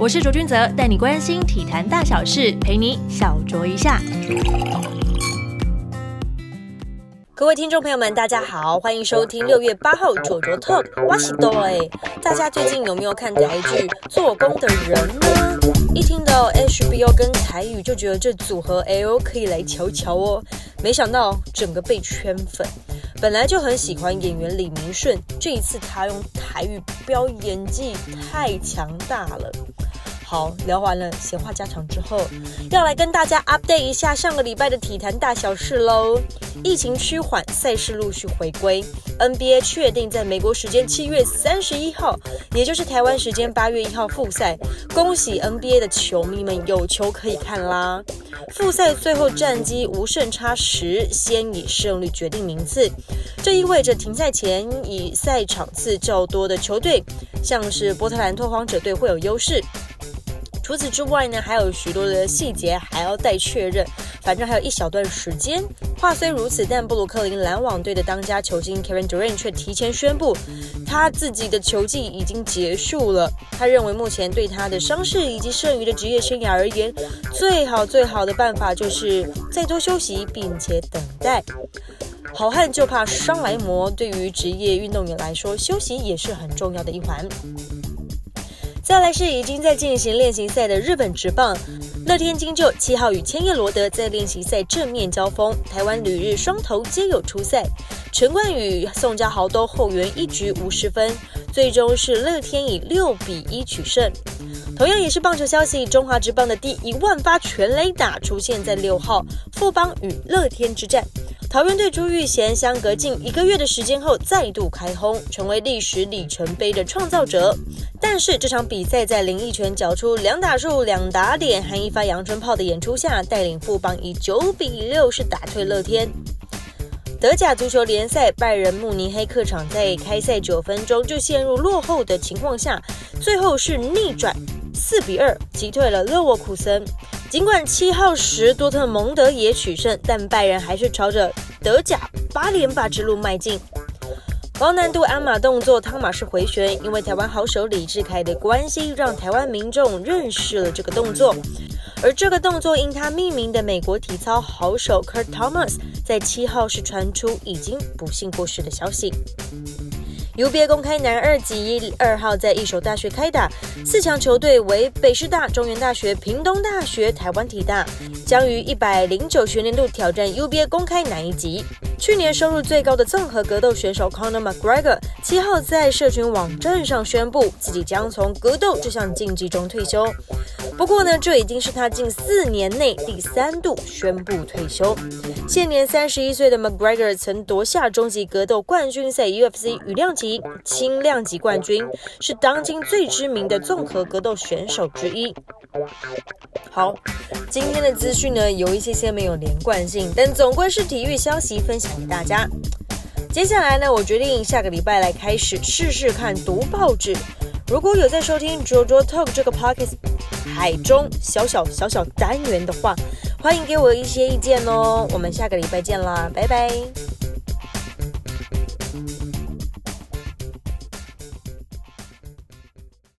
我是卓君泽，带你关心体坛大小事，陪你小酌一下。各位听众朋友们，大家好，欢迎收听六月八号卓卓 Talk。哇西多哎，大家最近有没有看台剧《做工的人》呢？一听到 HBO 跟台语，就觉得这组合 L 可以来瞧瞧哦。没想到整个被圈粉。本来就很喜欢演员李明顺，这一次他用台语飙演技太强大了。好，聊完了闲话家常之后，要来跟大家 update 一下上个礼拜的体坛大小事喽。疫情趋缓，赛事陆续回归，NBA 确定在美国时间七月三十一号，也就是台湾时间八月一号复赛。恭喜 NBA 的球迷们有球可以看啦！复赛最后战绩无胜差十，先以胜率决定名次。这意味着停赛前以赛场次较多的球队，像是波特兰拓荒者队会有优势。除此之外呢，还有许多的细节还要待确认。反正还有一小段时间。话虽如此，但布鲁克林篮网队的当家球星 Kevin Durant 却提前宣布，他自己的球季已经结束了。他认为目前对他的伤势以及剩余的职业生涯而言，最好最好的办法就是再多休息，并且等待。好汉就怕伤来磨，对于职业运动员来说，休息也是很重要的一环。再来是已经在进行练习赛的日本职棒，乐天金鹫七号与千叶罗德在练习赛正面交锋，台湾旅日双头皆有出赛，陈冠宇、宋家豪都后援一局无失分，最终是乐天以六比一取胜。同样也是棒球消息，中华职棒的第一万发全垒打出现在六号富邦与乐天之战。桃园队朱玉贤相隔近一个月的时间后再度开轰，成为历史里程碑的创造者。但是这场比赛在林奕泉缴出两打数两打点，还一发阳春炮的演出下，带领富邦以九比六是打退乐天。德甲足球联赛，拜仁慕尼黑客场在开赛九分钟就陷入落后的情况下，最后是逆转四比二击退了勒沃库森。尽管七号时多特蒙德也取胜，但拜仁还是朝着德甲八连霸之路迈进。高难度鞍马动作汤马士回旋，因为台湾好手李志凯的关系，让台湾民众认识了这个动作。而这个动作因他命名的美国体操好手 Kurt Thomas，在七号时传出已经不幸过世的消息。UBA 公开男二级二号在一所大学开打，四强球队为北师大、中原大学、屏东大学、台湾体大，将于一百零九学年度挑战 UBA 公开男一级。去年收入最高的综合格斗选手 Conor McGregor 七号在社群网站上宣布，自己将从格斗这项竞技中退休。不过呢，这已经是他近四年内第三度宣布退休。现年三十一岁的 McGregor 曾夺下终极格斗冠军赛 UFC 羽量级、轻量级冠军，是当今最知名的综合格斗选手之一。好，今天的资讯呢，有一些些没有连贯性，但总归是体育消息分享给大家。接下来呢，我决定下个礼拜来开始试试看读报纸。如果有在收听 JoJo Talk 这个 Pocket 海中小小小小单元的话，欢迎给我一些意见哦。我们下个礼拜见啦，拜拜。